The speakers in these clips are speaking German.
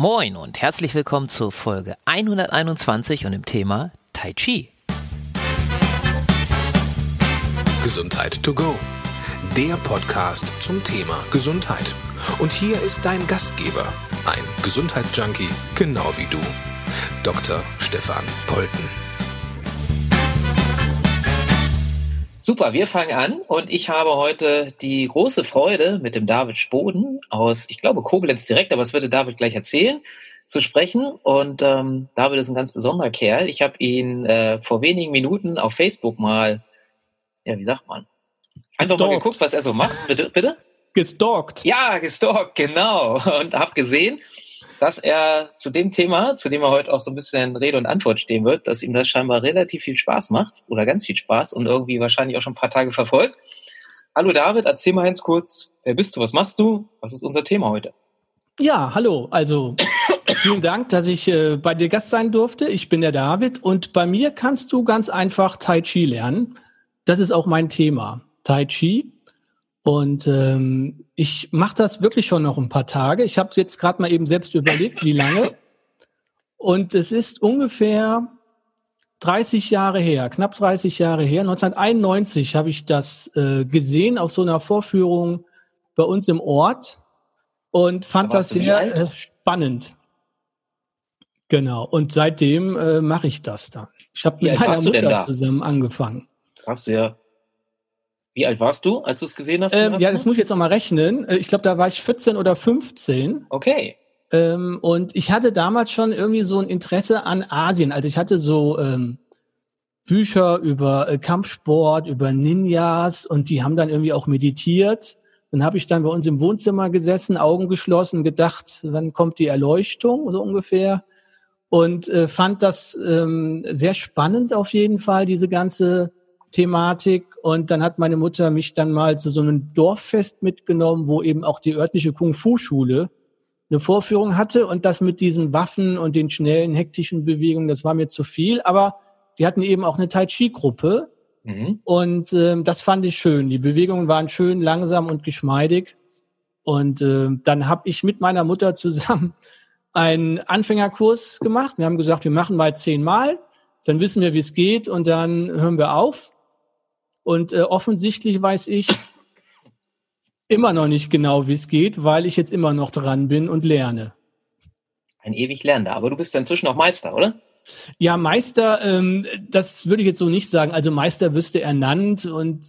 Moin und herzlich willkommen zur Folge 121 und dem Thema Tai Chi. Gesundheit to go. Der Podcast zum Thema Gesundheit. Und hier ist dein Gastgeber, ein Gesundheitsjunkie, genau wie du, Dr. Stefan Polten. Super, wir fangen an und ich habe heute die große Freude, mit dem David Spoden aus, ich glaube, Koblenz direkt, aber es würde David gleich erzählen, zu sprechen. Und ähm, David ist ein ganz besonderer Kerl. Ich habe ihn äh, vor wenigen Minuten auf Facebook mal, ja, wie sagt man? Einfach gestalkt. mal geguckt, was er so macht. Bitte? bitte? Gestalkt. Ja, gestalkt, genau. Und habe gesehen, dass er zu dem Thema, zu dem er heute auch so ein bisschen Rede und Antwort stehen wird, dass ihm das scheinbar relativ viel Spaß macht oder ganz viel Spaß und irgendwie wahrscheinlich auch schon ein paar Tage verfolgt. Hallo David, erzähl mal ganz kurz, wer bist du, was machst du, was ist unser Thema heute? Ja, hallo, also vielen Dank, dass ich äh, bei dir Gast sein durfte. Ich bin der David und bei mir kannst du ganz einfach Tai Chi lernen. Das ist auch mein Thema, Tai Chi. Und ähm, ich mache das wirklich schon noch ein paar Tage. Ich habe jetzt gerade mal eben selbst überlegt, wie lange. Und es ist ungefähr 30 Jahre her, knapp 30 Jahre her. 1991 habe ich das äh, gesehen auf so einer Vorführung bei uns im Ort und fand da das sehr äh, spannend. Genau. Und seitdem äh, mache ich das dann. Ich habe mit meiner Mutter zusammen angefangen. Hast du ja wie alt warst du, als du es gesehen hast? Ähm, ja, das muss ich jetzt noch mal rechnen. Äh, ich glaube, da war ich 14 oder 15. Okay. Ähm, und ich hatte damals schon irgendwie so ein Interesse an Asien. Also ich hatte so ähm, Bücher über äh, Kampfsport, über Ninjas und die haben dann irgendwie auch meditiert. Dann habe ich dann bei uns im Wohnzimmer gesessen, Augen geschlossen, gedacht, wann kommt die Erleuchtung, so ungefähr. Und äh, fand das ähm, sehr spannend auf jeden Fall, diese ganze Thematik. Und dann hat meine Mutter mich dann mal zu so einem Dorffest mitgenommen, wo eben auch die örtliche Kung-Fu-Schule eine Vorführung hatte. Und das mit diesen Waffen und den schnellen, hektischen Bewegungen, das war mir zu viel. Aber die hatten eben auch eine Tai Chi-Gruppe. Mhm. Und äh, das fand ich schön. Die Bewegungen waren schön langsam und geschmeidig. Und äh, dann habe ich mit meiner Mutter zusammen einen Anfängerkurs gemacht. Wir haben gesagt, wir machen mal zehnmal, dann wissen wir, wie es geht und dann hören wir auf. Und äh, offensichtlich weiß ich immer noch nicht genau, wie es geht, weil ich jetzt immer noch dran bin und lerne. Ein ewig Lernender. Aber du bist inzwischen auch Meister, oder? Ja, Meister, ähm, das würde ich jetzt so nicht sagen. Also Meister wüsste ernannt und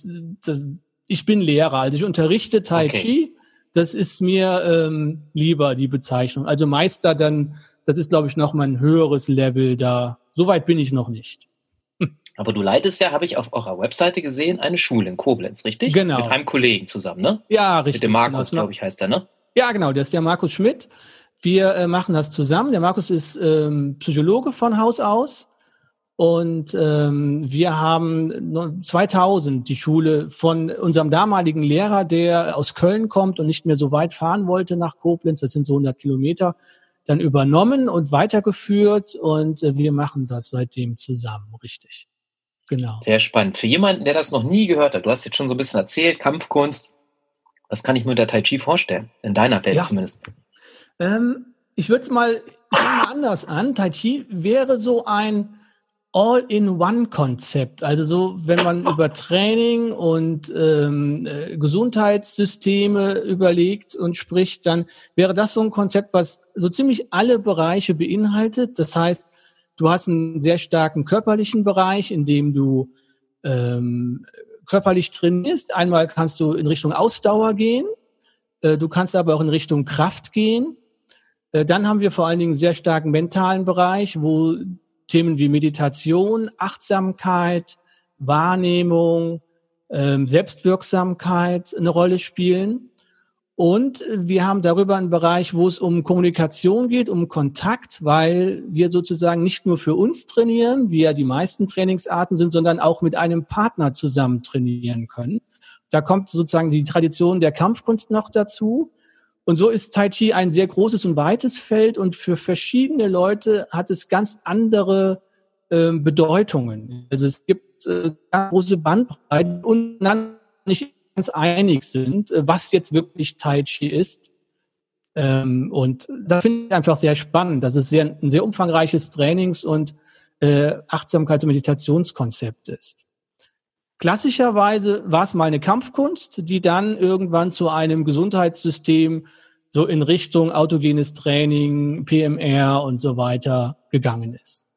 äh, ich bin Lehrer. Also ich unterrichte Tai okay. Chi. Das ist mir ähm, lieber, die Bezeichnung. Also Meister dann, das ist, glaube ich, noch mal ein höheres Level da. Soweit bin ich noch nicht. Aber du leitest ja, habe ich auf eurer Webseite gesehen, eine Schule in Koblenz, richtig? Genau. Mit einem Kollegen zusammen, ne? Ja, richtig. Mit dem Markus, genau. glaube ich, heißt der, ne? Ja, genau, der ist der Markus Schmidt. Wir äh, machen das zusammen. Der Markus ist ähm, Psychologe von Haus aus. Und ähm, wir haben 2000 die Schule von unserem damaligen Lehrer, der aus Köln kommt und nicht mehr so weit fahren wollte nach Koblenz, das sind so 100 Kilometer, dann übernommen und weitergeführt. Und äh, wir machen das seitdem zusammen, richtig. Genau. Sehr spannend. Für jemanden, der das noch nie gehört hat, du hast jetzt schon so ein bisschen erzählt, Kampfkunst, was kann ich mir unter Tai Chi vorstellen? In deiner Welt ja. zumindest. Ähm, ich würde es mal, mal anders an. Tai Chi wäre so ein All-in-One-Konzept. Also so, wenn man über Training und ähm, äh, Gesundheitssysteme überlegt und spricht, dann wäre das so ein Konzept, was so ziemlich alle Bereiche beinhaltet. Das heißt, Du hast einen sehr starken körperlichen Bereich, in dem du ähm, körperlich trainierst. Einmal kannst du in Richtung Ausdauer gehen, äh, du kannst aber auch in Richtung Kraft gehen. Äh, dann haben wir vor allen Dingen einen sehr starken mentalen Bereich, wo Themen wie Meditation, Achtsamkeit, Wahrnehmung, ähm, Selbstwirksamkeit eine Rolle spielen. Und wir haben darüber einen Bereich, wo es um Kommunikation geht, um Kontakt, weil wir sozusagen nicht nur für uns trainieren, wie ja die meisten Trainingsarten sind, sondern auch mit einem Partner zusammen trainieren können. Da kommt sozusagen die Tradition der Kampfkunst noch dazu. Und so ist Tai Chi ein sehr großes und weites Feld und für verschiedene Leute hat es ganz andere äh, Bedeutungen. Also es gibt äh, große Bandbreiten und nicht ganz einig sind, äh, was jetzt wirklich Tai Chi ist. Ähm, und da finde ich einfach sehr spannend. Das ist sehr, ein sehr umfangreiches Trainings- und äh, Achtsamkeits- und Meditationskonzept ist. Klassischerweise war es mal eine Kampfkunst, die dann irgendwann zu einem Gesundheitssystem so in Richtung autogenes Training, PMR und so weiter gegangen ist.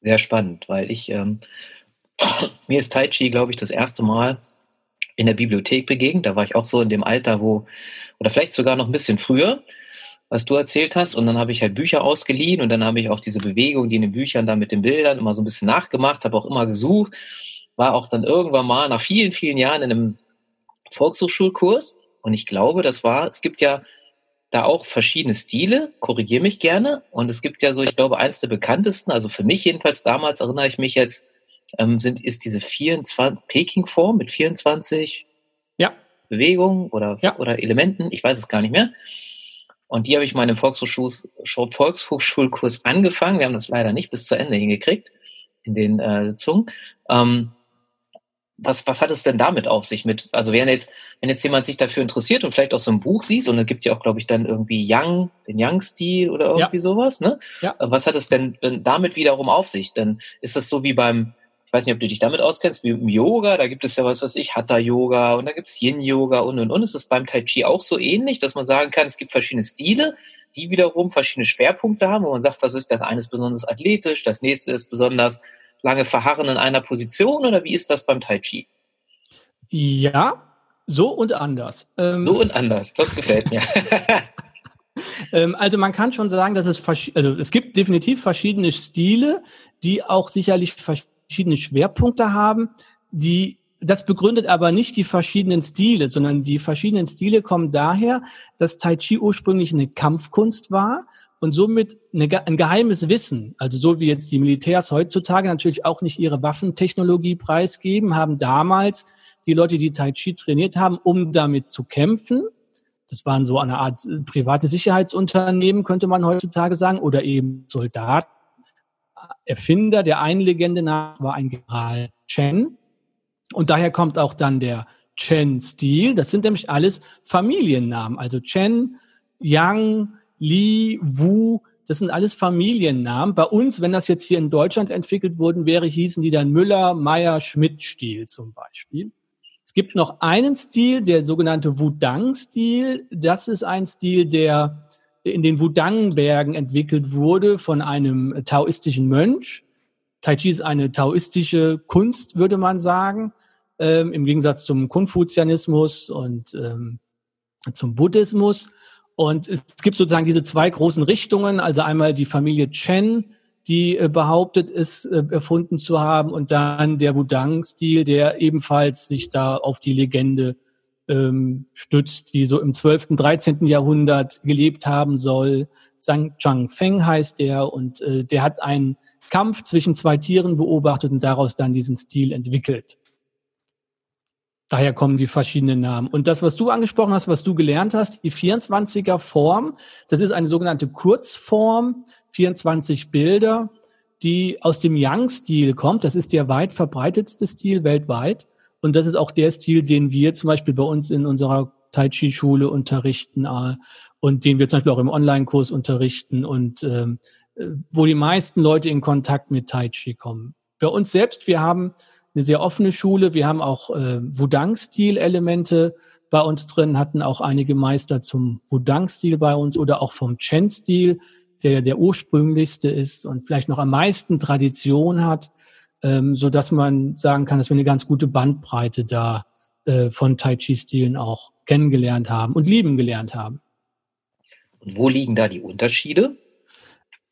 Sehr spannend, weil ich ähm, mir ist Tai Chi, glaube ich, das erste Mal in der Bibliothek begegnet. Da war ich auch so in dem Alter, wo, oder vielleicht sogar noch ein bisschen früher, was du erzählt hast. Und dann habe ich halt Bücher ausgeliehen und dann habe ich auch diese Bewegung, die in den Büchern da mit den Bildern immer so ein bisschen nachgemacht, habe auch immer gesucht. War auch dann irgendwann mal nach vielen, vielen Jahren in einem Volkshochschulkurs. Und ich glaube, das war, es gibt ja da auch verschiedene Stile, korrigiere mich gerne. Und es gibt ja so, ich glaube, eins der bekanntesten, also für mich jedenfalls damals erinnere ich mich jetzt, ähm, sind, ist diese 24 Peking-Form mit 24 ja. Bewegungen oder, ja. oder Elementen, ich weiß es gar nicht mehr. Und die habe ich mal im Volkshochschul Volkshochschulkurs angefangen. Wir haben das leider nicht bis zu Ende hingekriegt in den äh, Zungen. Ähm, was, was hat es denn damit auf sich mit, also wenn jetzt, wenn jetzt jemand sich dafür interessiert und vielleicht auch so ein Buch liest, und es gibt ja auch, glaube ich, dann irgendwie Young, den Young-Stil oder irgendwie ja. sowas, ne? Ja. Was hat es denn damit wiederum auf sich? Denn ist das so wie beim, ich weiß nicht, ob du dich damit auskennst, wie im Yoga, da gibt es ja was, was ich, Hatha-Yoga und da gibt es Yin-Yoga und und und. Ist es beim Tai Chi auch so ähnlich, dass man sagen kann, es gibt verschiedene Stile, die wiederum verschiedene Schwerpunkte haben, wo man sagt, was ist das eine ist besonders athletisch, das nächste ist besonders lange verharren in einer Position oder wie ist das beim Tai Chi? Ja, so und anders. Ähm, so und anders, das gefällt mir. Ähm, also man kann schon sagen, dass es also es gibt definitiv verschiedene Stile, die auch sicherlich verschiedene verschiedene Schwerpunkte haben, die das begründet aber nicht die verschiedenen Stile, sondern die verschiedenen Stile kommen daher, dass Tai Chi ursprünglich eine Kampfkunst war und somit eine, ein geheimes Wissen, also so wie jetzt die Militärs heutzutage natürlich auch nicht ihre Waffentechnologie preisgeben, haben damals die Leute, die Tai Chi trainiert haben, um damit zu kämpfen. Das waren so eine Art äh, private Sicherheitsunternehmen, könnte man heutzutage sagen, oder eben Soldaten Erfinder der einen Legende nach war ein General Chen. Und daher kommt auch dann der Chen-Stil. Das sind nämlich alles Familiennamen. Also Chen, Yang, Li, Wu, das sind alles Familiennamen. Bei uns, wenn das jetzt hier in Deutschland entwickelt worden wäre, hießen die dann Müller, Meyer, Schmidt-Stil zum Beispiel. Es gibt noch einen Stil, der sogenannte Wudang-Stil. Das ist ein Stil, der in den Wudang-Bergen entwickelt wurde von einem taoistischen Mönch. Tai Chi ist eine taoistische Kunst, würde man sagen, ähm, im Gegensatz zum Konfuzianismus und ähm, zum Buddhismus. Und es gibt sozusagen diese zwei großen Richtungen, also einmal die Familie Chen, die äh, behauptet, es äh, erfunden zu haben, und dann der Wudang-Stil, der ebenfalls sich da auf die Legende ähm, stützt, die so im 12., 13. Jahrhundert gelebt haben soll. Zhang Changfeng heißt der und äh, der hat einen Kampf zwischen zwei Tieren beobachtet und daraus dann diesen Stil entwickelt. Daher kommen die verschiedenen Namen. Und das, was du angesprochen hast, was du gelernt hast, die 24er Form, das ist eine sogenannte Kurzform, 24 Bilder, die aus dem Yang-Stil kommt. Das ist der weit verbreitetste Stil weltweit. Und das ist auch der Stil, den wir zum Beispiel bei uns in unserer Tai Chi Schule unterrichten äh, und den wir zum Beispiel auch im Online-Kurs unterrichten und ähm, äh, wo die meisten Leute in Kontakt mit Tai Chi kommen. Bei uns selbst, wir haben eine sehr offene Schule, wir haben auch äh, Wudang-Stil-Elemente bei uns drin, hatten auch einige Meister zum Wudang-Stil bei uns oder auch vom Chen-Stil, der ja der ursprünglichste ist und vielleicht noch am meisten Tradition hat ähm, so dass man sagen kann, dass wir eine ganz gute Bandbreite da äh, von Tai Chi-Stilen auch kennengelernt haben und lieben gelernt haben. Und wo liegen da die Unterschiede?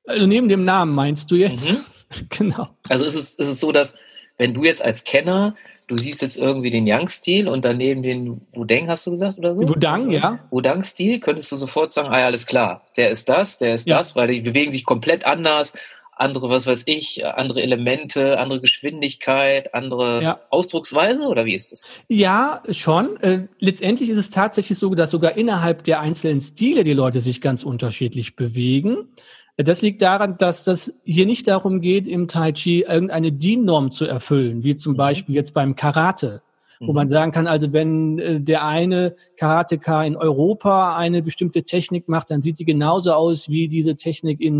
Also neben dem Namen meinst du jetzt? Mhm. genau. Also ist es, ist es so, dass wenn du jetzt als Kenner du siehst jetzt irgendwie den Yang-Stil und daneben den Wudang, hast du gesagt, oder so? Wudang, ja. Wudang-Stil, könntest du sofort sagen, ah ja, alles klar, der ist das, der ist ja. das, weil die bewegen sich komplett anders, andere, was weiß ich, andere Elemente, andere Geschwindigkeit, andere ja. Ausdrucksweise oder wie ist das? Ja, schon. Äh, letztendlich ist es tatsächlich so, dass sogar innerhalb der einzelnen Stile die Leute sich ganz unterschiedlich bewegen. Das liegt daran, dass das hier nicht darum geht, im Tai Chi irgendeine DIN-Norm zu erfüllen, wie zum mhm. Beispiel jetzt beim Karate. wo man mhm. sagen kann, also wenn äh, der eine Karateka in Europa eine bestimmte Technik macht, dann sieht die genauso aus wie diese Technik in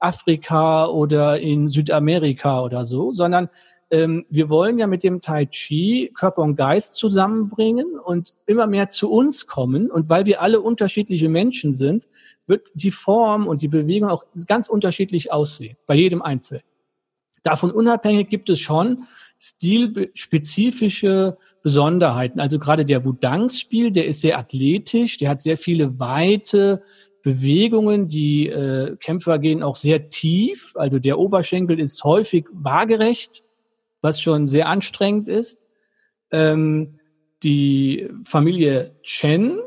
Nordafrika oder in Südamerika oder so, sondern ähm, wir wollen ja mit dem Tai Chi Körper und Geist zusammenbringen und immer mehr zu uns kommen. Und weil wir alle unterschiedliche Menschen sind, wird die Form und die Bewegung auch ganz unterschiedlich aussehen, bei jedem Einzelnen. Davon unabhängig gibt es schon stilspezifische Besonderheiten. Also gerade der Wudang-Spiel, der ist sehr athletisch, der hat sehr viele weite Bewegungen. Die äh, Kämpfer gehen auch sehr tief. Also der Oberschenkel ist häufig waagerecht, was schon sehr anstrengend ist. Ähm, die Familie Chen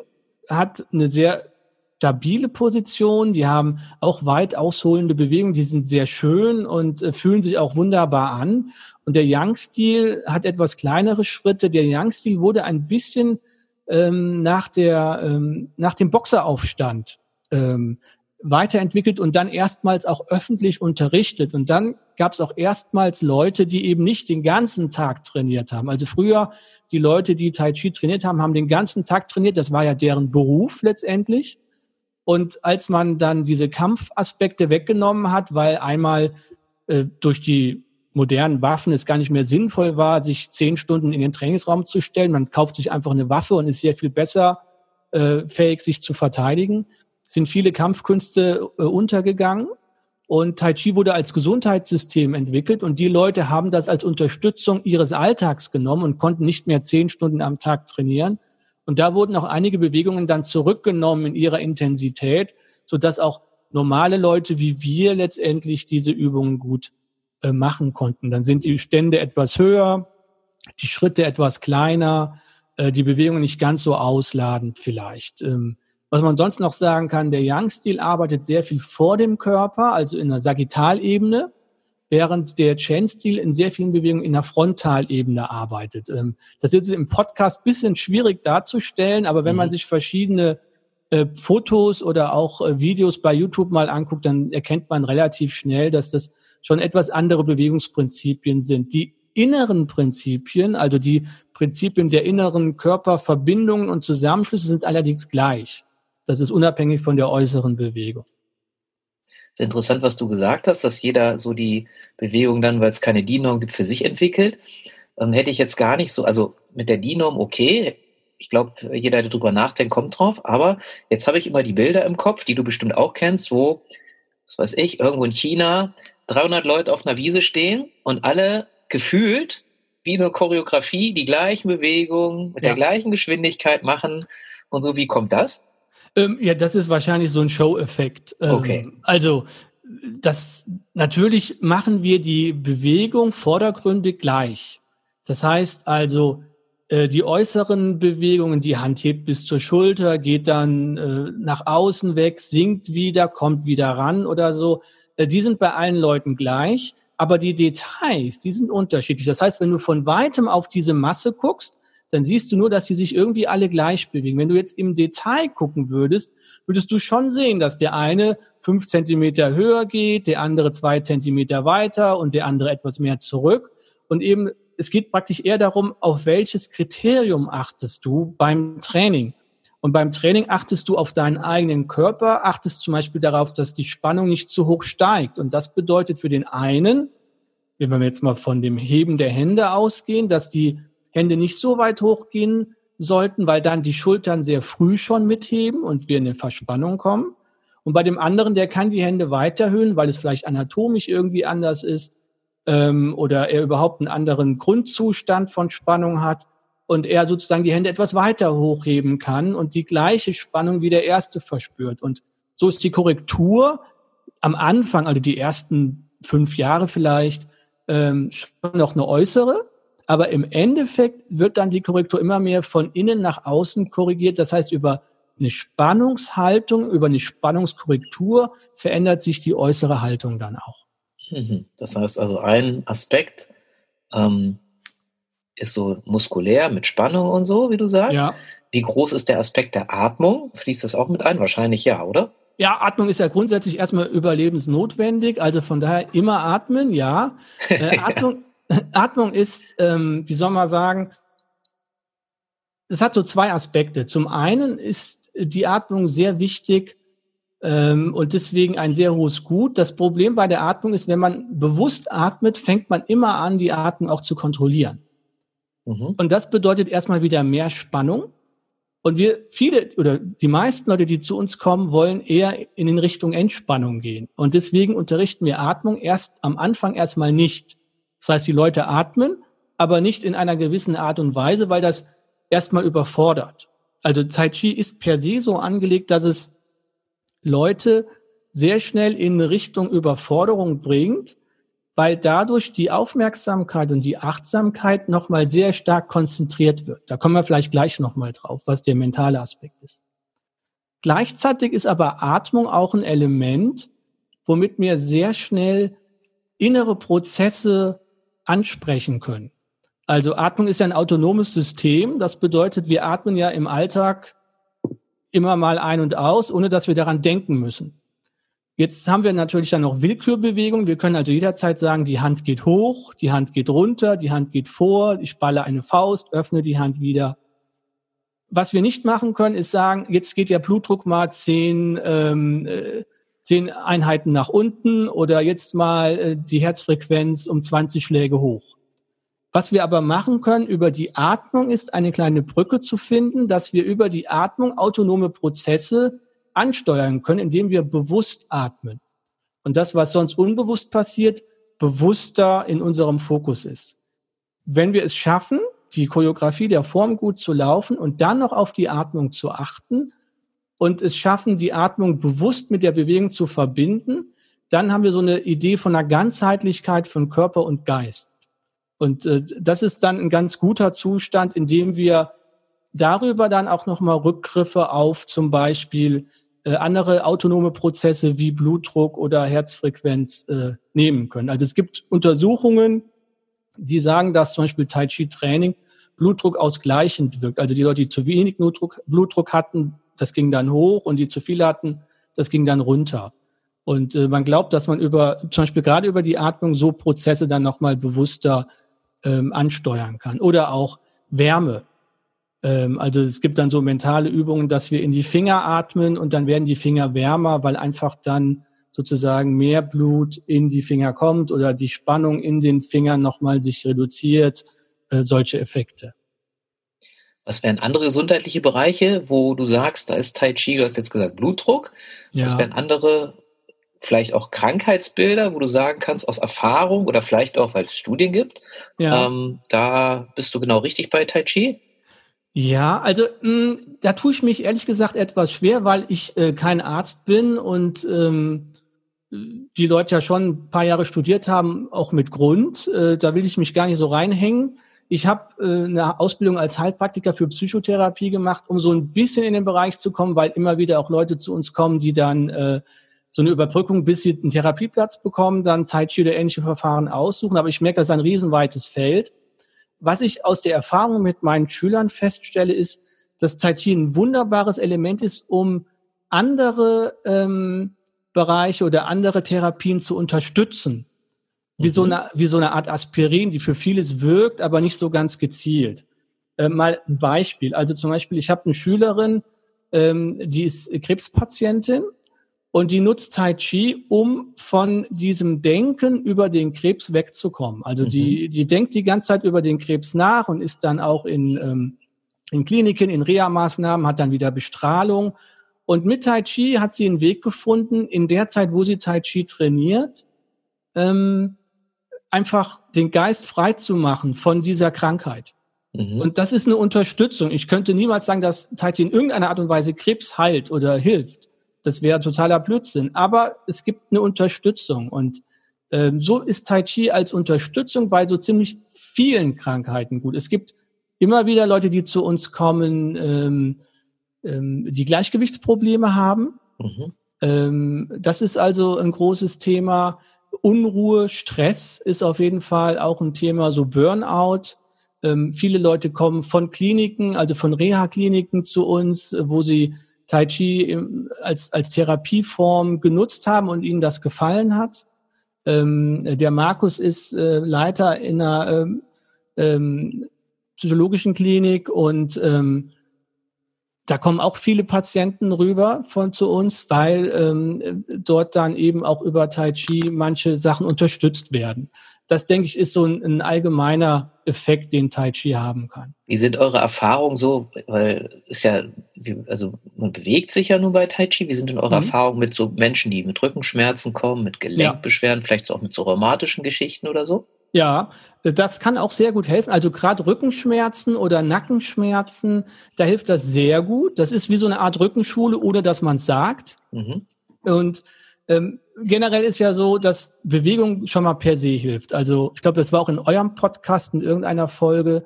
hat eine sehr stabile Position, die haben auch weit ausholende Bewegungen, die sind sehr schön und äh, fühlen sich auch wunderbar an. Und der Young-Stil hat etwas kleinere Schritte. Der Young-Stil wurde ein bisschen ähm, nach, der, ähm, nach dem Boxeraufstand ähm, weiterentwickelt und dann erstmals auch öffentlich unterrichtet. Und dann gab es auch erstmals Leute, die eben nicht den ganzen Tag trainiert haben. Also früher die Leute, die Tai Chi trainiert haben, haben den ganzen Tag trainiert. Das war ja deren Beruf letztendlich. Und als man dann diese Kampfaspekte weggenommen hat, weil einmal äh, durch die modernen Waffen es gar nicht mehr sinnvoll war, sich zehn Stunden in den Trainingsraum zu stellen, man kauft sich einfach eine Waffe und ist sehr viel besser äh, fähig, sich zu verteidigen, sind viele Kampfkünste äh, untergegangen. Und Tai Chi wurde als Gesundheitssystem entwickelt und die Leute haben das als Unterstützung ihres Alltags genommen und konnten nicht mehr zehn Stunden am Tag trainieren, und da wurden auch einige Bewegungen dann zurückgenommen in ihrer Intensität, so dass auch normale Leute wie wir letztendlich diese Übungen gut äh, machen konnten. Dann sind die Stände etwas höher, die Schritte etwas kleiner, äh, die Bewegungen nicht ganz so ausladend vielleicht. Ähm, was man sonst noch sagen kann, der Young-Stil arbeitet sehr viel vor dem Körper, also in der Sagittalebene während der Chain-Stil in sehr vielen Bewegungen in der Frontalebene arbeitet. Ähm, das ist im Podcast bisschen schwierig darzustellen, aber wenn mhm. man sich verschiedene äh, Fotos oder auch äh, Videos bei YouTube mal anguckt, dann erkennt man relativ schnell, dass das schon etwas andere Bewegungsprinzipien sind. Die inneren Prinzipien, also die Prinzipien der inneren Körperverbindungen und Zusammenschlüsse sind allerdings gleich. Das ist unabhängig von der äußeren Bewegung. Es ist interessant, was du gesagt hast, dass jeder so die Bewegung dann, weil es keine DIN-Norm gibt, für sich entwickelt. Ähm, hätte ich jetzt gar nicht so, also mit der DIN-Norm okay. Ich glaube, jeder, der darüber nachdenkt, kommt drauf. Aber jetzt habe ich immer die Bilder im Kopf, die du bestimmt auch kennst, wo, was weiß ich, irgendwo in China 300 Leute auf einer Wiese stehen und alle gefühlt wie eine Choreografie die gleichen Bewegungen mit ja. der gleichen Geschwindigkeit machen. Und so, wie kommt das? Ähm, ja, das ist wahrscheinlich so ein Show-Effekt. Ähm, okay. Also, das, natürlich machen wir die Bewegung vordergründig gleich. Das heißt also, äh, die äußeren Bewegungen, die Hand hebt bis zur Schulter, geht dann äh, nach außen weg, sinkt wieder, kommt wieder ran oder so. Äh, die sind bei allen Leuten gleich, aber die Details, die sind unterschiedlich. Das heißt, wenn du von weitem auf diese Masse guckst, dann siehst du nur, dass sie sich irgendwie alle gleich bewegen. Wenn du jetzt im Detail gucken würdest, würdest du schon sehen, dass der eine fünf Zentimeter höher geht, der andere zwei Zentimeter weiter und der andere etwas mehr zurück. Und eben, es geht praktisch eher darum, auf welches Kriterium achtest du beim Training. Und beim Training achtest du auf deinen eigenen Körper, achtest zum Beispiel darauf, dass die Spannung nicht zu hoch steigt. Und das bedeutet für den einen, wenn wir jetzt mal von dem Heben der Hände ausgehen, dass die Hände nicht so weit hochgehen sollten, weil dann die Schultern sehr früh schon mitheben und wir in eine Verspannung kommen. Und bei dem anderen, der kann die Hände weiterhöhen, weil es vielleicht anatomisch irgendwie anders ist ähm, oder er überhaupt einen anderen Grundzustand von Spannung hat und er sozusagen die Hände etwas weiter hochheben kann und die gleiche Spannung wie der erste verspürt. Und so ist die Korrektur am Anfang, also die ersten fünf Jahre vielleicht, ähm, schon noch eine äußere, aber im Endeffekt wird dann die Korrektur immer mehr von innen nach außen korrigiert. Das heißt, über eine Spannungshaltung, über eine Spannungskorrektur verändert sich die äußere Haltung dann auch. Mhm. Das heißt also, ein Aspekt ähm, ist so muskulär mit Spannung und so, wie du sagst. Ja. Wie groß ist der Aspekt der Atmung? Fließt das auch mit ein? Wahrscheinlich ja, oder? Ja, Atmung ist ja grundsätzlich erstmal überlebensnotwendig. Also von daher immer atmen, ja. Äh, Atmung, Atmung ist, ähm, wie soll man sagen, das hat so zwei Aspekte. Zum einen ist die Atmung sehr wichtig ähm, und deswegen ein sehr hohes Gut. Das Problem bei der Atmung ist, wenn man bewusst atmet, fängt man immer an, die Atmung auch zu kontrollieren. Mhm. Und das bedeutet erstmal wieder mehr Spannung. Und wir, viele oder die meisten Leute, die zu uns kommen, wollen eher in den Richtung Entspannung gehen. Und deswegen unterrichten wir Atmung erst am Anfang erstmal nicht. Das heißt, die Leute atmen, aber nicht in einer gewissen Art und Weise, weil das erstmal überfordert. Also Tai Chi ist per se so angelegt, dass es Leute sehr schnell in Richtung Überforderung bringt, weil dadurch die Aufmerksamkeit und die Achtsamkeit nochmal sehr stark konzentriert wird. Da kommen wir vielleicht gleich nochmal drauf, was der mentale Aspekt ist. Gleichzeitig ist aber Atmung auch ein Element, womit wir sehr schnell innere Prozesse ansprechen können. Also Atmung ist ja ein autonomes System. Das bedeutet, wir atmen ja im Alltag immer mal ein und aus, ohne dass wir daran denken müssen. Jetzt haben wir natürlich dann noch Willkürbewegungen. Wir können also jederzeit sagen, die Hand geht hoch, die Hand geht runter, die Hand geht vor, ich balle eine Faust, öffne die Hand wieder. Was wir nicht machen können, ist sagen, jetzt geht der Blutdruck mal zehn, ähm, äh, zehn Einheiten nach unten oder jetzt mal äh, die Herzfrequenz um 20 Schläge hoch. Was wir aber machen können über die Atmung ist eine kleine Brücke zu finden, dass wir über die Atmung autonome Prozesse ansteuern können, indem wir bewusst atmen. Und das, was sonst unbewusst passiert, bewusster in unserem Fokus ist. Wenn wir es schaffen, die Choreografie der Form gut zu laufen und dann noch auf die Atmung zu achten und es schaffen, die Atmung bewusst mit der Bewegung zu verbinden, dann haben wir so eine Idee von einer Ganzheitlichkeit von Körper und Geist. Und äh, das ist dann ein ganz guter Zustand, in dem wir darüber dann auch nochmal Rückgriffe auf zum Beispiel äh, andere autonome Prozesse wie Blutdruck oder Herzfrequenz äh, nehmen können. Also es gibt Untersuchungen, die sagen, dass zum Beispiel Tai Chi Training Blutdruck ausgleichend wirkt. Also die Leute, die zu wenig Blutdruck, Blutdruck hatten, das ging dann hoch und die zu viel hatten, das ging dann runter. Und äh, man glaubt, dass man über, zum Beispiel gerade über die Atmung so Prozesse dann nochmal bewusster ähm, ansteuern kann. Oder auch Wärme. Ähm, also es gibt dann so mentale Übungen, dass wir in die Finger atmen und dann werden die Finger wärmer, weil einfach dann sozusagen mehr Blut in die Finger kommt oder die Spannung in den Fingern nochmal sich reduziert, äh, solche Effekte. Was wären andere gesundheitliche Bereiche, wo du sagst, da ist Tai Chi, du hast jetzt gesagt Blutdruck. Ja. Was wären andere, vielleicht auch Krankheitsbilder, wo du sagen kannst, aus Erfahrung oder vielleicht auch, weil es Studien gibt, ja. ähm, da bist du genau richtig bei Tai Chi? Ja, also mh, mm, da tue ich mich ehrlich gesagt etwas schwer, weil ich äh, kein Arzt bin und ähm, die Leute ja schon ein paar Jahre studiert haben, auch mit Grund. Äh, da will ich mich gar nicht so reinhängen. Ich habe äh, eine Ausbildung als Heilpraktiker für Psychotherapie gemacht, um so ein bisschen in den Bereich zu kommen, weil immer wieder auch Leute zu uns kommen, die dann äh, so eine Überbrückung, bis sie einen Therapieplatz bekommen, dann Zeit oder ähnliche Verfahren aussuchen. Aber ich merke, das ist ein riesenweites Feld was ich aus der Erfahrung mit meinen Schülern feststelle, ist, dass Tai Chi ein wunderbares Element ist, um andere ähm, Bereiche oder andere Therapien zu unterstützen. Wie, mhm. so eine, wie so eine Art Aspirin, die für vieles wirkt, aber nicht so ganz gezielt. Äh, mal ein Beispiel. Also zum Beispiel, ich habe eine Schülerin, ähm, die ist Krebspatientin und die nutzt Tai Chi, um von diesem Denken über den Krebs wegzukommen. Also mhm. die, die denkt die ganze Zeit über den Krebs nach und ist dann auch in, ähm, in Kliniken, in Reha-Maßnahmen, hat dann wieder Bestrahlung. Und mit Tai Chi hat sie einen Weg gefunden, in der Zeit, wo sie Tai Chi trainiert, ähm, einfach den Geist frei zu machen von dieser Krankheit. Mhm. Und das ist eine Unterstützung. Ich könnte niemals sagen, dass Tai Chi in irgendeiner Art und Weise Krebs heilt oder hilft. Das wäre totaler Blödsinn. Aber es gibt eine Unterstützung und ähm, so ist Tai Chi als Unterstützung bei so ziemlich vielen Krankheiten gut. Es gibt immer wieder Leute, die zu uns kommen, ähm, ähm, die Gleichgewichtsprobleme haben. Mhm. Ähm, das ist also ein großes Thema. Unruhe, Stress ist auf jeden Fall auch ein Thema, so Burnout. Ähm, viele Leute kommen von Kliniken, also von Reha-Kliniken zu uns, wo sie Tai Chi als, als Therapieform genutzt haben und ihnen das gefallen hat. Ähm, der Markus ist äh, Leiter in einer ähm, ähm, psychologischen Klinik und ähm, da kommen auch viele Patienten rüber von zu uns, weil ähm, dort dann eben auch über Tai Chi manche Sachen unterstützt werden. Das, denke ich, ist so ein, ein allgemeiner Effekt, den Tai Chi haben kann. Wie sind eure Erfahrungen so? Weil ist ja, also man bewegt sich ja nur bei Tai Chi. Wie sind denn eure mhm. Erfahrungen mit so Menschen, die mit Rückenschmerzen kommen, mit Gelenkbeschwerden, ja. vielleicht auch mit so rheumatischen Geschichten oder so? Ja, das kann auch sehr gut helfen. Also gerade Rückenschmerzen oder Nackenschmerzen, da hilft das sehr gut. Das ist wie so eine Art Rückenschule, ohne dass man es sagt. Mhm. Und ähm, generell ist ja so, dass Bewegung schon mal per se hilft. Also ich glaube, das war auch in eurem Podcast in irgendeiner Folge.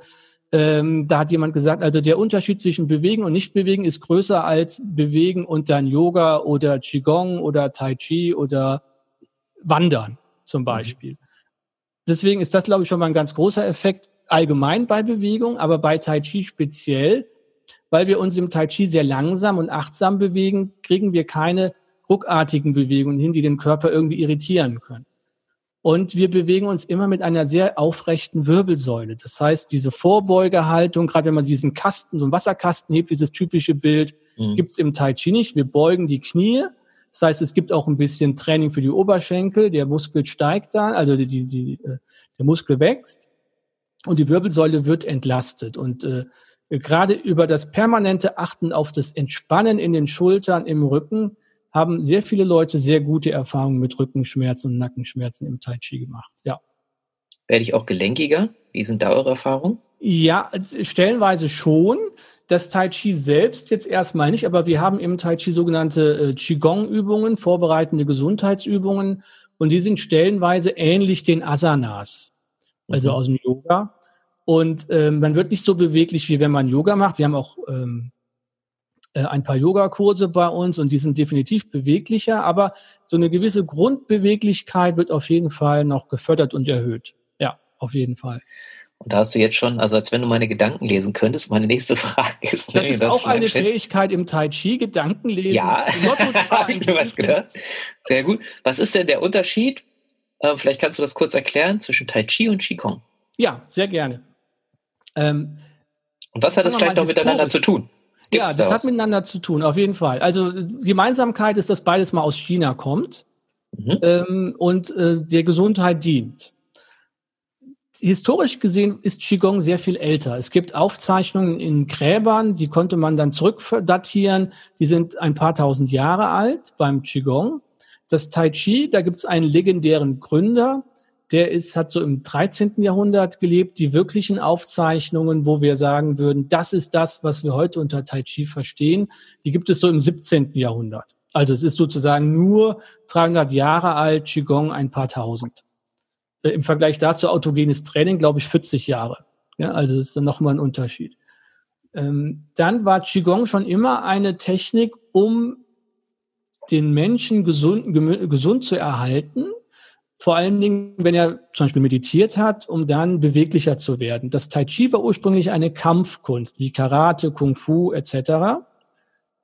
Ähm, da hat jemand gesagt, also der Unterschied zwischen Bewegen und Nicht-Bewegen ist größer als Bewegen und dann Yoga oder Qigong oder Tai Chi oder Wandern zum mhm. Beispiel. Mhm. Deswegen ist das, glaube ich, schon mal ein ganz großer Effekt allgemein bei Bewegung, aber bei Tai Chi speziell, weil wir uns im Tai Chi sehr langsam und achtsam bewegen, kriegen wir keine ruckartigen Bewegungen hin, die den Körper irgendwie irritieren können. Und wir bewegen uns immer mit einer sehr aufrechten Wirbelsäule. Das heißt, diese Vorbeugehaltung, gerade wenn man diesen Kasten, so einen Wasserkasten hebt, dieses typische Bild, mhm. gibt es im Tai Chi nicht. Wir beugen die Knie, das heißt, es gibt auch ein bisschen Training für die Oberschenkel. Der Muskel steigt dann, also die, die, die, äh, der Muskel wächst und die Wirbelsäule wird entlastet. Und äh, gerade über das permanente Achten auf das Entspannen in den Schultern, im Rücken, haben sehr viele Leute sehr gute Erfahrungen mit Rückenschmerzen und Nackenschmerzen im Tai Chi gemacht. Ja. Werde ich auch gelenkiger? Wie sind da eure Erfahrungen? Ja, stellenweise schon. Das Tai Chi selbst jetzt erstmal nicht, aber wir haben im Tai Chi sogenannte äh, Qigong-Übungen, vorbereitende Gesundheitsübungen und die sind stellenweise ähnlich den Asanas, also mhm. aus dem Yoga. Und ähm, man wird nicht so beweglich, wie wenn man Yoga macht. Wir haben auch ähm, äh, ein paar Yogakurse bei uns und die sind definitiv beweglicher, aber so eine gewisse Grundbeweglichkeit wird auf jeden Fall noch gefördert und erhöht. Ja, auf jeden Fall. Und da hast du jetzt schon, also als wenn du meine Gedanken lesen könntest, meine nächste Frage ist. Das ist das auch eine Fähigkeit im Tai Chi, Gedanken lesen. Ja, habe ich mir was gedacht. Sehr gut. Was ist denn der Unterschied? Äh, vielleicht kannst du das kurz erklären zwischen Tai Chi und Qigong. Ja, sehr gerne. Ähm, und was hat das vielleicht auch miteinander zu tun? Gibt's ja, das da hat miteinander zu tun, auf jeden Fall. Also Gemeinsamkeit ist, dass beides mal aus China kommt mhm. ähm, und äh, der Gesundheit dient historisch gesehen ist Qigong sehr viel älter. Es gibt Aufzeichnungen in Gräbern, die konnte man dann zurückdatieren. Die sind ein paar tausend Jahre alt beim Qigong. Das Tai Chi, da gibt es einen legendären Gründer, der ist, hat so im 13. Jahrhundert gelebt, die wirklichen Aufzeichnungen, wo wir sagen würden, das ist das, was wir heute unter Tai Chi verstehen, die gibt es so im 17. Jahrhundert. Also es ist sozusagen nur 300 Jahre alt, Qigong ein paar tausend. Äh, Im Vergleich dazu autogenes Training, glaube ich, 40 Jahre. Ja, also das ist dann nochmal ein Unterschied. Ähm, dann war Qigong schon immer eine Technik, um den Menschen gesund, gesund zu erhalten. Vor allen Dingen, wenn er zum Beispiel meditiert hat, um dann beweglicher zu werden. Das Tai Chi war ursprünglich eine Kampfkunst, wie Karate, Kung Fu etc.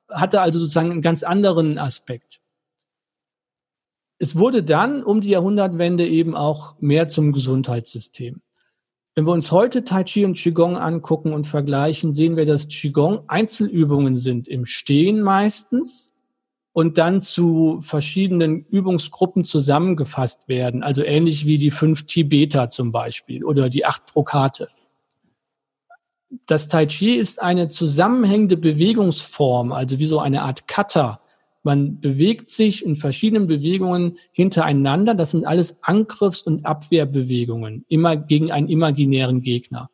Hatte also sozusagen einen ganz anderen Aspekt es wurde dann um die Jahrhundertwende eben auch mehr zum Gesundheitssystem. Wenn wir uns heute Tai Chi und Qigong angucken und vergleichen, sehen wir, dass Qigong Einzelübungen sind im Stehen meistens und dann zu verschiedenen Übungsgruppen zusammengefasst werden. Also ähnlich wie die fünf Tibeter zum Beispiel oder die acht Prokate. Das Tai Chi ist eine zusammenhängende Bewegungsform, also wie so eine Art Kata, man bewegt sich in verschiedenen Bewegungen hintereinander. Das sind alles Angriffs- und Abwehrbewegungen, immer gegen einen imaginären Gegner.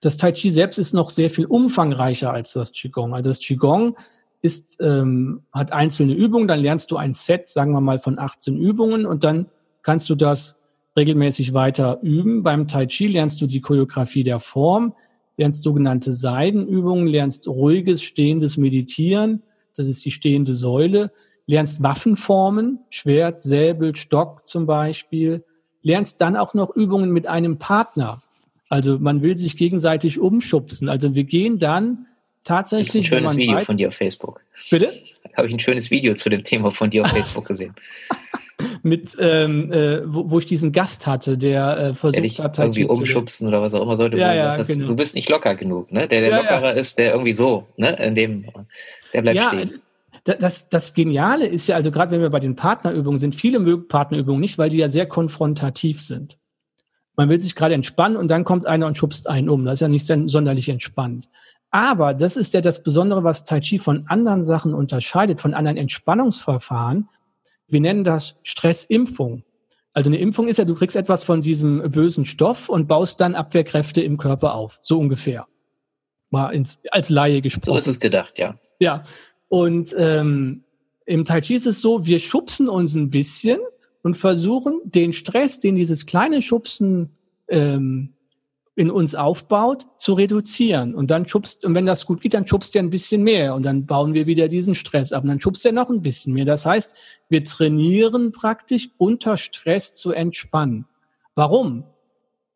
Das Tai Chi selbst ist noch sehr viel umfangreicher als das Qigong. Also das Qigong ist, ähm, hat einzelne Übungen, dann lernst du ein Set, sagen wir mal, von 18 Übungen und dann kannst du das regelmäßig weiter üben. Beim Tai Chi lernst du die Choreografie der Form, lernst sogenannte Seidenübungen, lernst ruhiges, stehendes Meditieren, das ist die stehende Säule, lernst Waffenformen, Schwert, Säbel, Stock zum Beispiel, lernst dann auch noch Übungen mit einem Partner. Also man will sich gegenseitig umschubsen. Also wir gehen dann tatsächlich. Ein schönes Video von dir auf Facebook. Bitte? Habe ich ein schönes Video zu dem Thema von dir auf Facebook gesehen. mit, ähm, äh, wo, wo ich diesen Gast hatte, der äh, versucht der hat, irgendwie umschubsen oder was auch immer sollte. Ja, ja, genau. Du bist nicht locker genug, ne? Der, der Ja, lockerer ist, der irgendwie so, ne? In dem, der bleibt ja, stehen. da- das, das Geniale ist ja, also gerade wenn wir bei den Partnerübungen sind, viele mögen Partnerübungen nicht, weil die ja sehr konfrontativ sind. Man will sich gerade entspannen und dann kommt einer und schubst einen um. Das ist ja nicht sonderlich entspannt. Aber das ist ja das Besondere, was Tai Chi von anderen Sachen unterscheidet, von anderen Entspannungsverfahren. Wir nennen das Stressimpfung. Also eine Impfung ist ja, du kriegst etwas von diesem bösen Stoff und baust dann Abwehrkräfte im Körper auf. So ungefähr. Mal ins, als Laie gesprochen. So ist es gedacht, ja. Ja, und ähm, im Tai Chi ist es so, wir schubsen uns ein bisschen und versuchen, den Stress, den dieses kleine Schubsen ähm, in uns aufbaut, zu reduzieren. Und dann schubst, und wenn das gut geht, dann schubst er ein bisschen mehr und dann bauen wir wieder diesen Stress ab und dann schubst er noch ein bisschen mehr. Das heißt, wir trainieren praktisch unter Stress zu entspannen. Warum?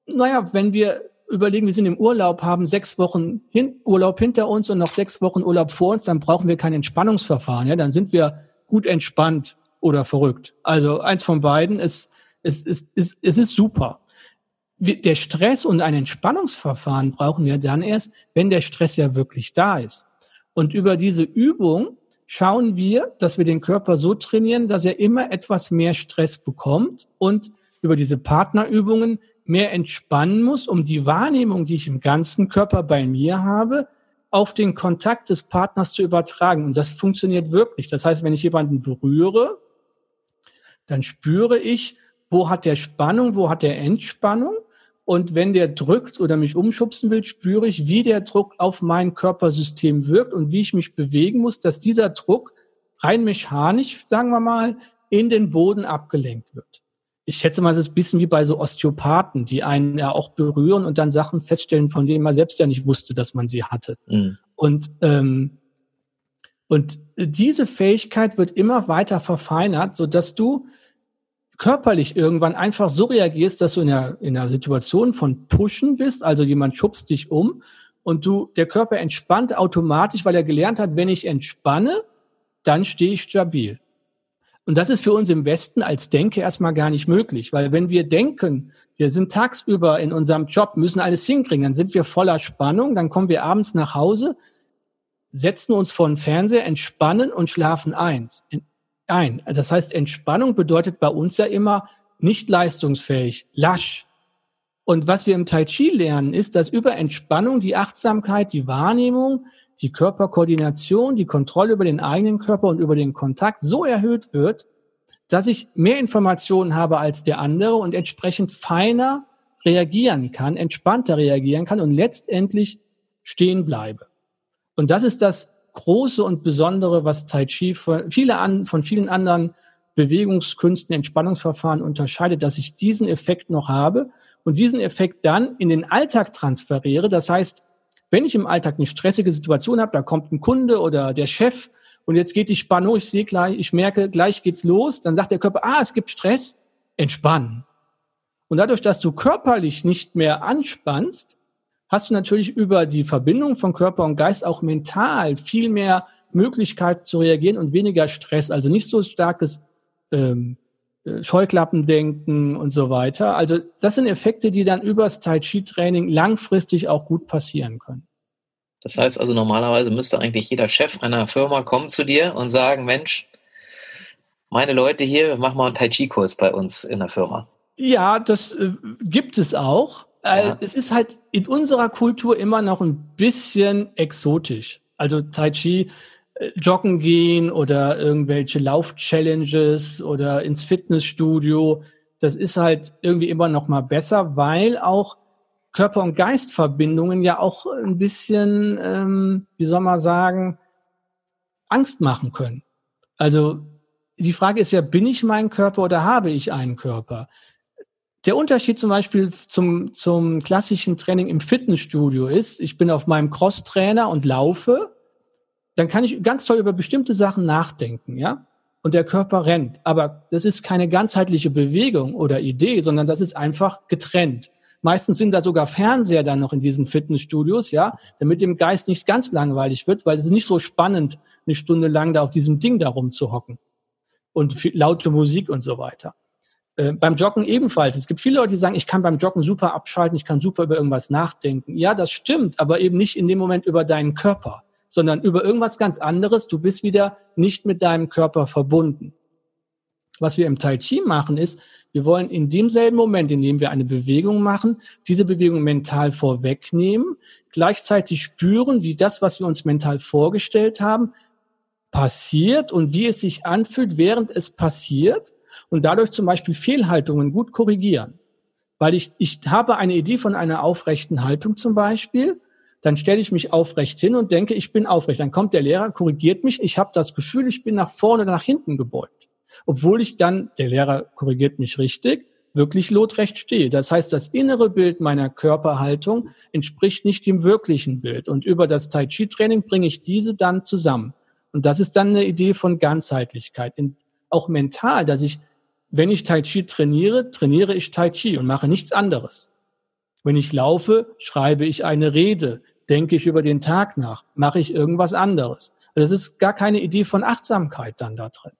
Naja, wenn wir überlegen, wir sind im Urlaub, haben sechs Wochen hin, Urlaub hinter uns und noch sechs Wochen Urlaub vor uns, dann brauchen wir kein Entspannungsverfahren. Ja, dann sind wir gut entspannt oder verrückt. Also eins von beiden ist, ist, ist, ist, es ist super. Der Stress und ein Entspannungsverfahren brauchen wir dann erst, wenn der Stress ja wirklich da ist. Und über diese Übung schauen wir, dass wir den Körper so trainieren, dass er immer etwas mehr Stress bekommt und über diese Partnerübungen mehr entspannen muss, um die Wahrnehmung, die ich im ganzen Körper bei mir habe, auf den Kontakt des Partners zu übertragen. Und das funktioniert wirklich. Das heißt, wenn ich jemanden berühre, dann spüre ich, wo hat der Spannung, wo hat der Entspannung. Und wenn der drückt oder mich umschubsen will, spüre ich, wie der Druck auf mein Körpersystem wirkt und wie ich mich bewegen muss, dass dieser Druck rein mechanisch, sagen wir mal, in den Boden abgelenkt wird. Ich schätze mal, es ist ein bisschen wie bei so Osteopathen, die einen ja auch berühren und dann Sachen feststellen, von denen man selbst ja nicht wusste, dass man sie hatte. Mhm. Und, ähm, und diese Fähigkeit wird immer weiter verfeinert, so dass du körperlich irgendwann einfach so reagierst, dass du in einer, in einer Situation von Pushen bist, also jemand schubst dich um und du, der Körper entspannt automatisch, weil er gelernt hat, wenn ich entspanne, dann stehe ich stabil. Und das ist für uns im Westen als Denke erstmal gar nicht möglich, weil wenn wir denken, wir sind tagsüber in unserem Job, müssen alles hinkriegen, dann sind wir voller Spannung, dann kommen wir abends nach Hause, setzen uns vor den Fernseher, entspannen und schlafen eins, ein. Das heißt, Entspannung bedeutet bei uns ja immer nicht leistungsfähig, lasch. Und was wir im Tai Chi lernen, ist, dass über Entspannung die Achtsamkeit, die Wahrnehmung, die Körperkoordination, die Kontrolle über den eigenen Körper und über den Kontakt so erhöht wird, dass ich mehr Informationen habe als der andere und entsprechend feiner reagieren kann, entspannter reagieren kann und letztendlich stehen bleibe. Und das ist das Große und Besondere, was Tai Chi von, viele an, von vielen anderen Bewegungskünsten, Entspannungsverfahren unterscheidet, dass ich diesen Effekt noch habe und diesen Effekt dann in den Alltag transferiere. Das heißt, wenn ich im Alltag eine stressige Situation habe, da kommt ein Kunde oder der Chef und jetzt geht die Spannung, ich sehe gleich, ich merke, gleich geht's los, dann sagt der Körper, ah, es gibt Stress, entspannen. Und dadurch, dass du körperlich nicht mehr anspannst, hast du natürlich über die Verbindung von Körper und Geist auch mental viel mehr Möglichkeit zu reagieren und weniger Stress, also nicht so starkes ähm, Scheuklappendenken und so weiter. Also das sind Effekte, die dann übers Tai Chi Training langfristig auch gut passieren können. Das heißt also, normalerweise müsste eigentlich jeder Chef einer Firma kommen zu dir und sagen, Mensch, meine Leute hier, mach mal einen Tai Chi-Kurs bei uns in der Firma. Ja, das äh, gibt es auch. Äh, Ja. Es ist halt in unserer Kultur immer noch ein bisschen exotisch. Also Tai Chi, joggen gehen oder irgendwelche Lauf-Challenges oder ins Fitnessstudio. Das ist halt irgendwie immer noch mal besser, weil auch Körper- und Geistverbindungen ja auch ein bisschen, ähm, wie soll man sagen, Angst machen können. Also die Frage ist ja, bin ich mein Körper oder habe ich einen Körper? Der Unterschied zum Beispiel zum, zum klassischen Training im Fitnessstudio ist, ich bin auf meinem Cross-Trainer und laufe, dann kann ich ganz toll über bestimmte Sachen nachdenken, ja? Und der Körper rennt. Aber das ist keine ganzheitliche Bewegung oder Idee, sondern das ist einfach getrennt. Meistens sind da sogar Fernseher dann noch in diesen Fitnessstudios, ja, damit dem Geist nicht ganz langweilig wird, weil es ist nicht so spannend, eine Stunde lang da auf diesem Ding da rumzuhocken. und laute Musik und so weiter. Äh, beim Joggen ebenfalls. Es gibt viele Leute, die sagen, ich kann beim Joggen super abschalten, ich kann super über irgendwas nachdenken. Ja, das stimmt, aber eben nicht in dem Moment über deinen Körper, sondern über irgendwas ganz anderes. Du bist wieder nicht mit deinem Körper verbunden. Was wir im Tai Chi machen, ist, wir wollen in demselben Moment, in dem wir eine Bewegung machen, diese Bewegung mental vorwegnehmen, gleichzeitig spüren, wie das, was wir uns mental vorgestellt haben, passiert und wie es sich anfühlt, während es passiert und dadurch zum Beispiel Fehlhaltungen gut korrigieren. Weil ich, ich habe eine Idee von einer aufrechten Haltung zum Beispiel, dann stelle ich mich aufrecht hin und denke, ich bin aufrecht. Dann kommt der Lehrer, korrigiert mich, ich habe das Gefühl, ich bin nach vorne oder nach hinten gebeugt. Obwohl ich dann, der Lehrer korrigiert mich richtig, wirklich lotrecht stehe. Das heißt, das innere Bild meiner Körperhaltung entspricht nicht dem wirklichen Bild. Und über das Tai Chi Training bringe ich diese dann zusammen. Und das ist dann eine Idee von Ganzheitlichkeit. auch mental, dass ich wenn ich Tai Chi trainiere, trainiere ich Tai Chi und mache nichts anderes. Wenn ich laufe, schreibe ich eine Rede, denke ich über den Tag nach, mache ich irgendwas anderes. Das ist gar keine Idee von Achtsamkeit dann da drin.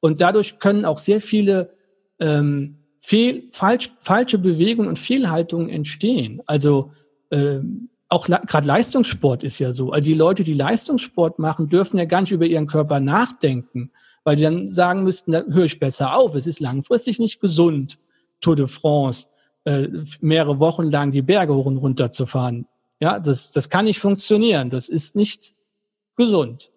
Und dadurch können auch sehr viele ähm, fehl, falsch, falsche Bewegungen und Fehlhaltungen entstehen. Also ähm, auch gerade Leistungssport ist ja so. Also die Leute, die Leistungssport machen, dürfen ja gar nicht über ihren Körper nachdenken, weil die dann sagen müssten, da höre ich besser auf. Es ist langfristig nicht gesund, Tour de France, äh, mehrere Wochen lang die Berge hoch und runter zu fahren. Ja, das, das kann nicht funktionieren. Das ist nicht gesund.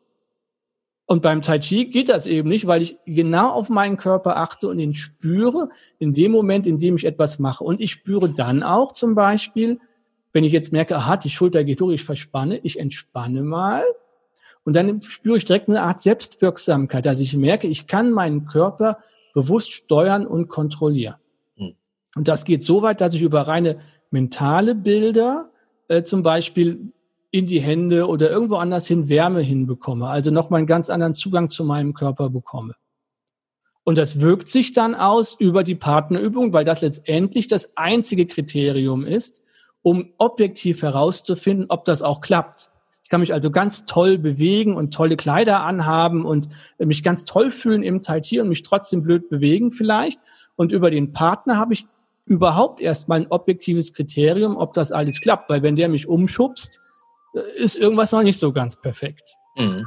Und beim Tai Chi geht das eben nicht, weil ich genau auf meinen Körper achte und ihn spüre in dem Moment, in dem ich etwas mache. Und ich spüre dann auch zum Beispiel, wenn ich jetzt merke, aha, die Schulter geht hoch, ich verspanne, ich entspanne mal und dann spüre ich direkt eine Art Selbstwirksamkeit. Also ich merke, ich kann meinen Körper bewusst steuern und kontrollieren. Und das geht so weit, dass ich über reine mentale Bilder äh, zum Beispiel in die Hände oder irgendwo anders hin Wärme hinbekomme. Also nochmal einen ganz anderen Zugang zu meinem Körper bekomme. Und das wirkt sich dann aus über die Partnerübung, weil das letztendlich das einzige Kriterium ist, um objektiv herauszufinden, ob das auch klappt. Ich kann mich also ganz toll bewegen und tolle Kleider anhaben und mich ganz toll fühlen im Tai Chi und mich trotzdem blöd bewegen vielleicht. Und über den Partner habe ich überhaupt erstmal ein objektives Kriterium, ob das alles klappt. Weil wenn der mich umschubst, äh, ist irgendwas noch nicht so ganz perfekt. Mhm.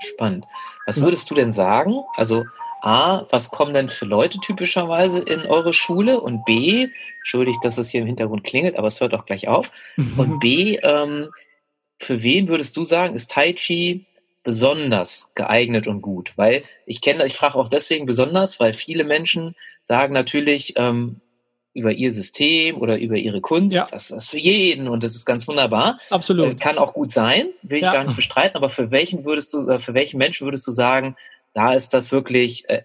Spannend. Was würdest du denn sagen? Also A, was kommen denn für Leute typischerweise in eure Schule? Und B, entschuldigt, dass es hier im Hintergrund klingelt, aber es hört auch gleich auf. Und B, ähm, für wen würdest du sagen, ist Tai Chi besonders geeignet und gut? Weil ich kenne, ich frage auch deswegen besonders, weil viele Menschen sagen natürlich ähm, über ihr System oder über ihre Kunst, ja. das ist für jeden und das ist ganz wunderbar. Absolut. Äh, kann auch gut sein, will ich ja. gar nicht bestreiten, aber für welchen würdest du, äh, für welchen Menschen würdest du sagen, da ist das wirklich äh,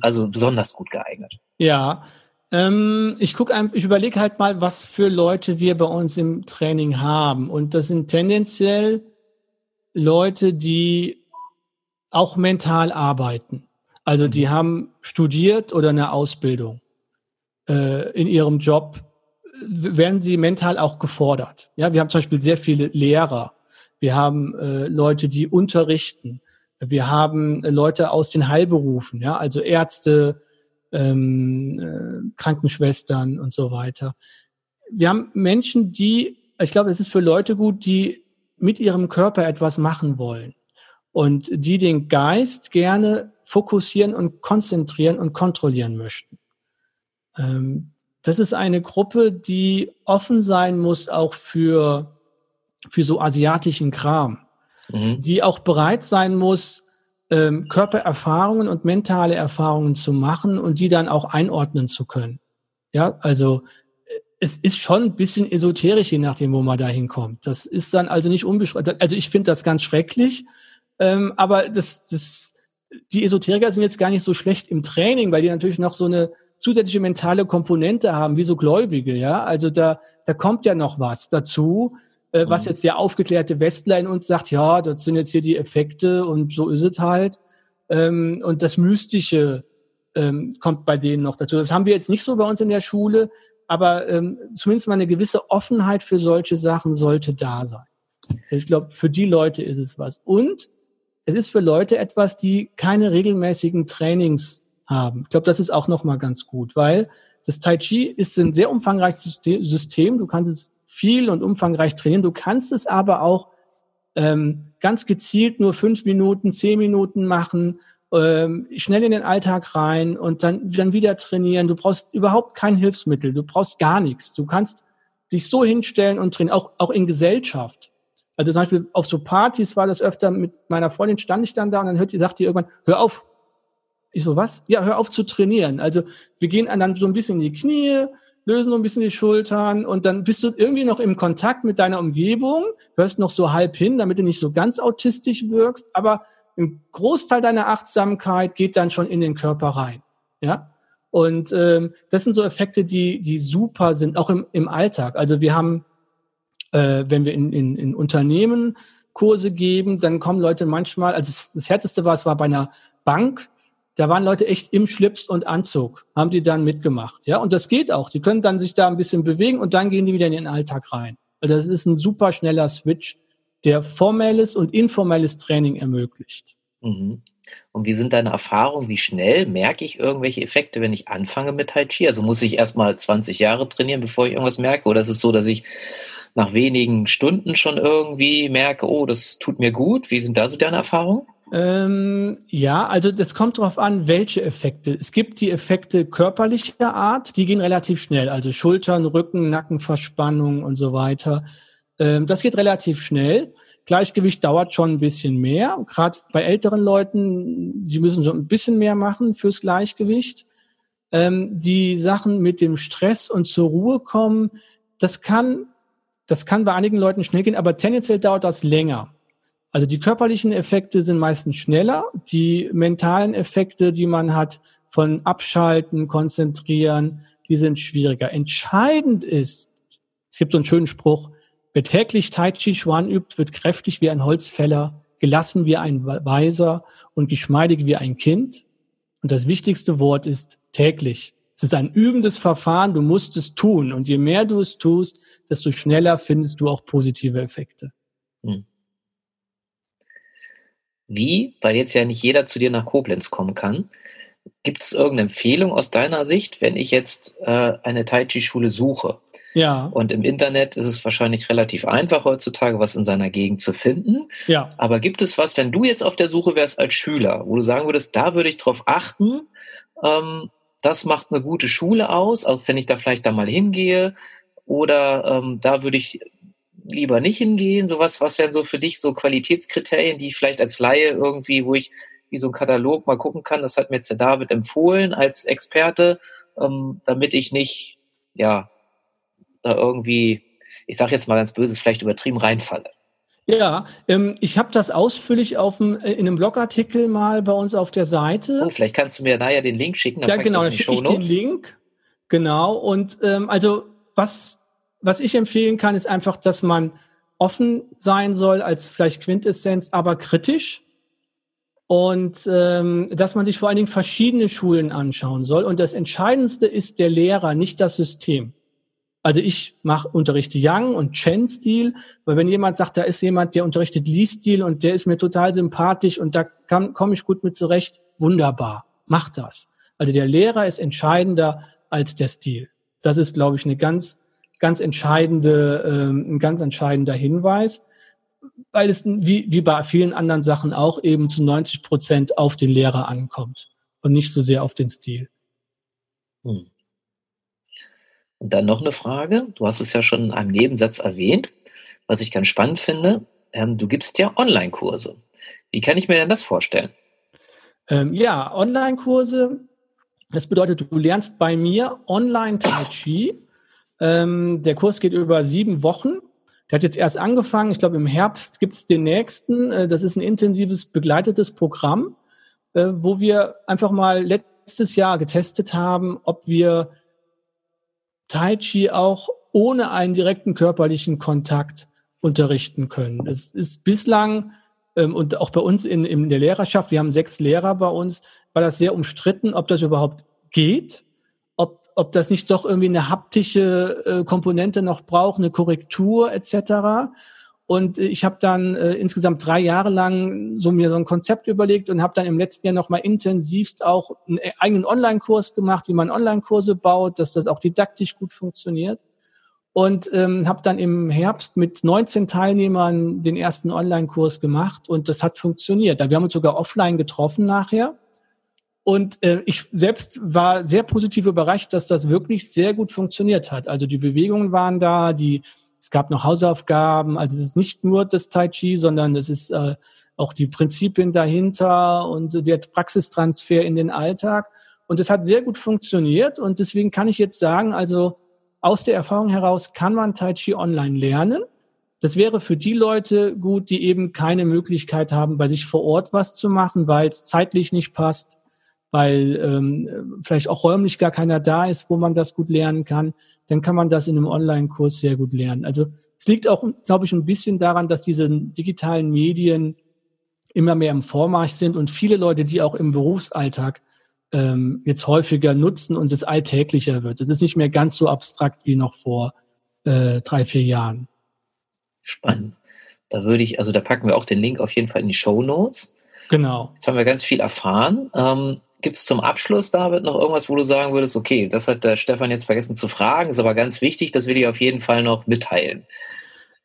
also besonders gut geeignet? Ja, ähm, ich gucke einfach, ich überlege halt mal, was für Leute wir bei uns im Training haben. Und das sind tendenziell Leute, die auch mental arbeiten. Also die mhm. haben studiert oder eine Ausbildung. Äh, in ihrem Job werden sie mental auch gefordert. Ja, wir haben zum Beispiel sehr viele Lehrer. Wir haben äh, Leute, die unterrichten. Wir haben äh, Leute aus den Heilberufen, ja, also Ärzte, ähm, äh, Krankenschwestern und so weiter. Wir haben Menschen, die, ich glaube, es ist für Leute gut, die mit ihrem Körper etwas machen wollen und die den Geist gerne fokussieren und konzentrieren und kontrollieren möchten. Ähm, das ist eine Gruppe, die offen sein muss auch für, für so asiatischen Kram, mhm. die auch bereit sein muss, ähm, Körpererfahrungen und mentale Erfahrungen zu machen und die dann auch einordnen zu können. Ja, also äh, es ist schon ein bisschen esoterisch, je nachdem, wo man da hinkommt. Das ist dann also nicht unbeschreibbar. Also ich finde das ganz schrecklich, ähm, aber das, das, die Esoteriker sind jetzt gar nicht so schlecht im Training, weil die natürlich noch so eine zusätzliche mentale Komponente haben, wie so Gläubige, ja. Also da, da kommt ja noch was dazu, äh, was mhm. jetzt der aufgeklärte Westler in uns sagt, ja, das sind jetzt hier die Effekte und so ist es halt. Ähm, und das Mystische ähm, kommt bei denen noch dazu. Das haben wir jetzt nicht so bei uns in der Schule, aber ähm, zumindest mal eine gewisse Offenheit für solche Sachen sollte da sein. Ich glaube, für die Leute ist es was. Und es ist für Leute etwas, die keine regelmäßigen Trainings haben. Ich glaube, das ist auch nochmal ganz gut, weil das Tai Chi ist ein sehr umfangreiches System. Du kannst es viel und umfangreich trainieren. Du kannst es aber auch ähm, ganz gezielt nur fünf Minuten, zehn Minuten machen, ähm, schnell in den Alltag rein und dann, dann wieder trainieren. Du brauchst überhaupt kein Hilfsmittel. Du brauchst gar nichts. Du kannst dich so hinstellen und trainieren, auch, auch in Gesellschaft. Also zum Beispiel auf so Partys war das öfter mit meiner Freundin stand ich dann da und dann hört, sagt die irgendwann, hör auf. Ich so, was? Ja, hör auf zu trainieren. Also wir gehen dann so ein bisschen in die Knie, lösen so ein bisschen die Schultern und dann bist du irgendwie noch im Kontakt mit deiner Umgebung, hörst noch so halb hin, damit du nicht so ganz autistisch wirkst, aber ein Großteil deiner Achtsamkeit geht dann schon in den Körper rein. Ja. Und ähm, das sind so Effekte, die, die super sind, auch im, im Alltag. Also wir haben, äh, wenn wir in, in, in Unternehmen Kurse geben, dann kommen Leute manchmal, also das, das Härteste war, es war bei einer Bank, da waren Leute echt im Schlips und Anzug, haben die dann mitgemacht. Ja, und das geht auch. Die können dann sich da ein bisschen bewegen und dann gehen die wieder in den Alltag rein. Also das ist ein super schneller Switch, der formelles und informelles Training ermöglicht. Mhm. Und wie sind deine Erfahrungen? Wie schnell merke ich irgendwelche Effekte, wenn ich anfange mit Tai Chi? Also muss ich erstmal 20 Jahre trainieren, bevor ich irgendwas merke? Oder ist es so, dass ich nach wenigen Stunden schon irgendwie merke, oh, das tut mir gut? Wie sind da so deine Erfahrungen? Ähm, ja, also das kommt darauf an, welche Effekte. Es gibt die Effekte körperlicher Art, die gehen relativ schnell. Also Schultern, Rücken, Nackenverspannung und so weiter. Ähm, das geht relativ schnell. Gleichgewicht dauert schon ein bisschen mehr. Gerade bei älteren Leuten, die müssen so ein bisschen mehr machen fürs Gleichgewicht. Ähm, die Sachen mit dem Stress und zur Ruhe kommen, das kann, das kann bei einigen Leuten schnell gehen, aber tendenziell dauert das länger. Also die körperlichen Effekte sind meistens schneller. Die mentalen Effekte, die man hat von Abschalten, Konzentrieren, die sind schwieriger. Entscheidend ist, es gibt so einen schönen Spruch, wer täglich Tai Chi Chuan übt, wird kräftig wie ein Holzfäller, gelassen wie ein Weiser und geschmeidig wie ein Kind. Und das wichtigste Wort ist täglich. Es ist ein übendes Verfahren, du musst es tun. Und je mehr du es tust, desto schneller findest du auch positive Effekte. Hm. Wie, weil jetzt ja nicht jeder zu dir nach Koblenz kommen kann, gibt es irgendeine Empfehlung aus deiner Sicht, wenn ich jetzt äh, eine Tai Chi-Schule suche? Ja. Und im Internet ist es wahrscheinlich relativ einfach heutzutage, was in seiner Gegend zu finden. Ja. Aber gibt es was, wenn du jetzt auf der Suche wärst als Schüler, wo du sagen würdest, da würde ich drauf achten, ähm, das macht eine gute Schule aus, auch wenn ich da vielleicht da mal hingehe, oder ähm, da würde ich lieber nicht hingehen? Sowas, was wären so für dich so Qualitätskriterien, die ich vielleicht als Laie irgendwie, wo ich wie so ein Katalog mal gucken kann, das hat mir jetzt der David empfohlen als Experte, ähm, damit ich nicht, ja, da irgendwie, ich sage jetzt mal ganz böses, vielleicht übertrieben reinfalle. Ja, ähm, ich habe das ausführlich auf dem, äh, in einem Blogartikel mal bei uns auf der Seite. Oh, vielleicht kannst du mir nachher den Link schicken. Dann ja, genau, dann schicke ich den Link. Genau, und ähm, also was was ich empfehlen kann, ist einfach, dass man offen sein soll als vielleicht Quintessenz, aber kritisch. Und ähm, dass man sich vor allen Dingen verschiedene Schulen anschauen soll. Und das Entscheidendste ist der Lehrer, nicht das System. Also ich mache unterrichte Yang und Chen-Stil, weil wenn jemand sagt, da ist jemand, der unterrichtet Li-Stil und der ist mir total sympathisch und da komme ich gut mit zurecht, wunderbar, mach das. Also der Lehrer ist entscheidender als der Stil. Das ist, glaube ich, eine ganz ganz entscheidende, ähm, ein ganz entscheidender Hinweis, weil es wie, wie bei vielen anderen Sachen auch eben zu 90 Prozent auf den Lehrer ankommt und nicht so sehr auf den Stil. Hm. Und dann noch eine Frage. Du hast es ja schon in einem Nebensatz erwähnt, was ich ganz spannend finde. Ähm, du gibst ja Online-Kurse. Wie kann ich mir denn das vorstellen? Ähm, ja, Online-Kurse. Das bedeutet, du lernst bei mir online Tai Chi ähm, der Kurs geht über sieben Wochen. Der hat jetzt erst angefangen. Ich glaube, im Herbst gibt es den nächsten. Äh, das ist ein intensives, begleitetes Programm, äh, wo wir einfach mal letztes Jahr getestet haben, ob wir Tai Chi auch ohne einen direkten körperlichen Kontakt unterrichten können. Es ist bislang ähm, und auch bei uns in, in der Lehrerschaft, wir haben sechs Lehrer bei uns, war das sehr umstritten, ob das überhaupt geht ob das nicht doch irgendwie eine haptische äh, Komponente noch braucht, eine Korrektur etc. Und äh, ich habe dann äh, insgesamt drei Jahre lang so mir so ein Konzept überlegt und habe dann im letzten Jahr nochmal intensivst auch einen äh, eigenen Online-Kurs gemacht, wie man Online-Kurse baut, dass das auch didaktisch gut funktioniert. Und ähm, habe dann im Herbst mit 19 Teilnehmern den ersten Online-Kurs gemacht und das hat funktioniert. Wir haben uns sogar offline getroffen nachher. Und äh, ich selbst war sehr positiv überrascht, dass das wirklich sehr gut funktioniert hat. Also die Bewegungen waren da, die es gab noch Hausaufgaben, also es ist nicht nur das Tai Chi, sondern es ist äh, auch die Prinzipien dahinter und der Praxistransfer in den Alltag. Und es hat sehr gut funktioniert und deswegen kann ich jetzt sagen, also aus der Erfahrung heraus kann man Tai Chi online lernen. Das wäre für die Leute gut, die eben keine Möglichkeit haben, bei sich vor Ort was zu machen, weil es zeitlich nicht passt, weil ähm, vielleicht auch räumlich gar keiner da ist, wo man das gut lernen kann dann kann man das in einem Online-Kurs sehr gut lernen. Also es liegt auch, glaube ich, ein bisschen daran, dass diese digitalen Medien immer mehr im Vormarsch sind und viele Leute, die auch im Berufsalltag ähm, jetzt häufiger nutzen und es alltäglicher wird. Es ist nicht mehr ganz so abstrakt wie noch vor äh, drei, vier Jahren. Spannend. Da würde ich, also da packen wir auch den Link auf jeden Fall in die Show Notes. Genau. Jetzt haben wir ganz viel erfahren. Ähm, Gibt es zum Abschluss, David, noch irgendwas, wo du sagen würdest, okay, das hat der Stefan jetzt vergessen zu fragen, ist aber ganz wichtig, das will ich auf jeden Fall noch mitteilen?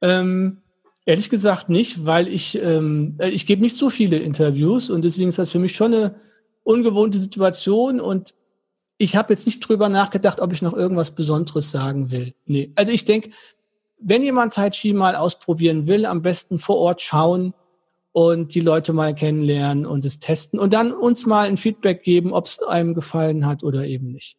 Ähm, ehrlich gesagt nicht, weil ich, ähm, äh, ich gebe nicht so viele Interviews und deswegen ist das für mich schon eine ungewohnte Situation und ich habe jetzt nicht drüber nachgedacht, ob ich noch irgendwas Besonderes sagen will. Nee. Also ich denke, wenn jemand Tai Chi mal ausprobieren will, am besten vor Ort schauen, und die Leute mal kennenlernen und es testen und dann uns mal ein Feedback geben, ob es einem gefallen hat oder eben nicht.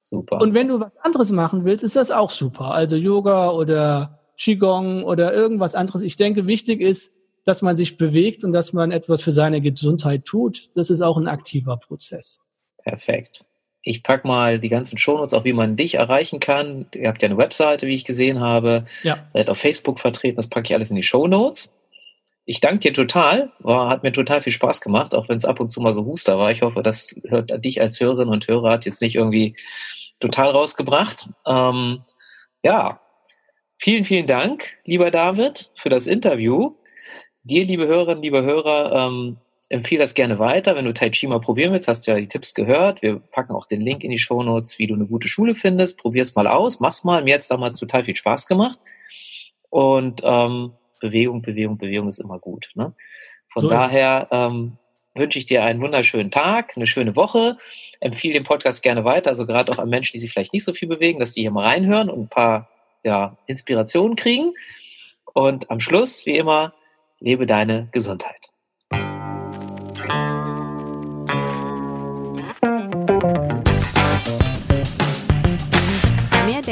Super. Und wenn du was anderes machen willst, ist das auch super. Also Yoga oder Qigong oder irgendwas anderes. Ich denke, wichtig ist, dass man sich bewegt und dass man etwas für seine Gesundheit tut. Das ist auch ein aktiver Prozess. Perfekt. Ich pack mal die ganzen Shownotes, auch wie man dich erreichen kann. Ihr habt ja eine Webseite, wie ich gesehen habe. Ja. Seid auf Facebook vertreten. Das packe ich alles in die Shownotes ich danke dir total. War, hat mir total viel Spaß gemacht, auch wenn es ab und zu mal so Huster war. Ich hoffe, das hört dich als Hörerin und Hörer hat jetzt nicht irgendwie total rausgebracht. Ähm, ja, vielen, vielen Dank, lieber David, für das Interview. Dir, liebe Hörerinnen, liebe Hörer, ähm, empfehle das gerne weiter. Wenn du Tai Chi mal probieren willst, hast du ja die Tipps gehört. Wir packen auch den Link in die Show Notes, wie du eine gute Schule findest. Probier es mal aus, mach's mal. Mir hat es damals total viel Spaß gemacht. Und ähm, Bewegung, Bewegung, Bewegung ist immer gut. Ne? Von so daher ähm, wünsche ich dir einen wunderschönen Tag, eine schöne Woche. Empfehle den Podcast gerne weiter, also gerade auch an Menschen, die sich vielleicht nicht so viel bewegen, dass die hier mal reinhören und ein paar ja, Inspirationen kriegen. Und am Schluss, wie immer, lebe deine Gesundheit.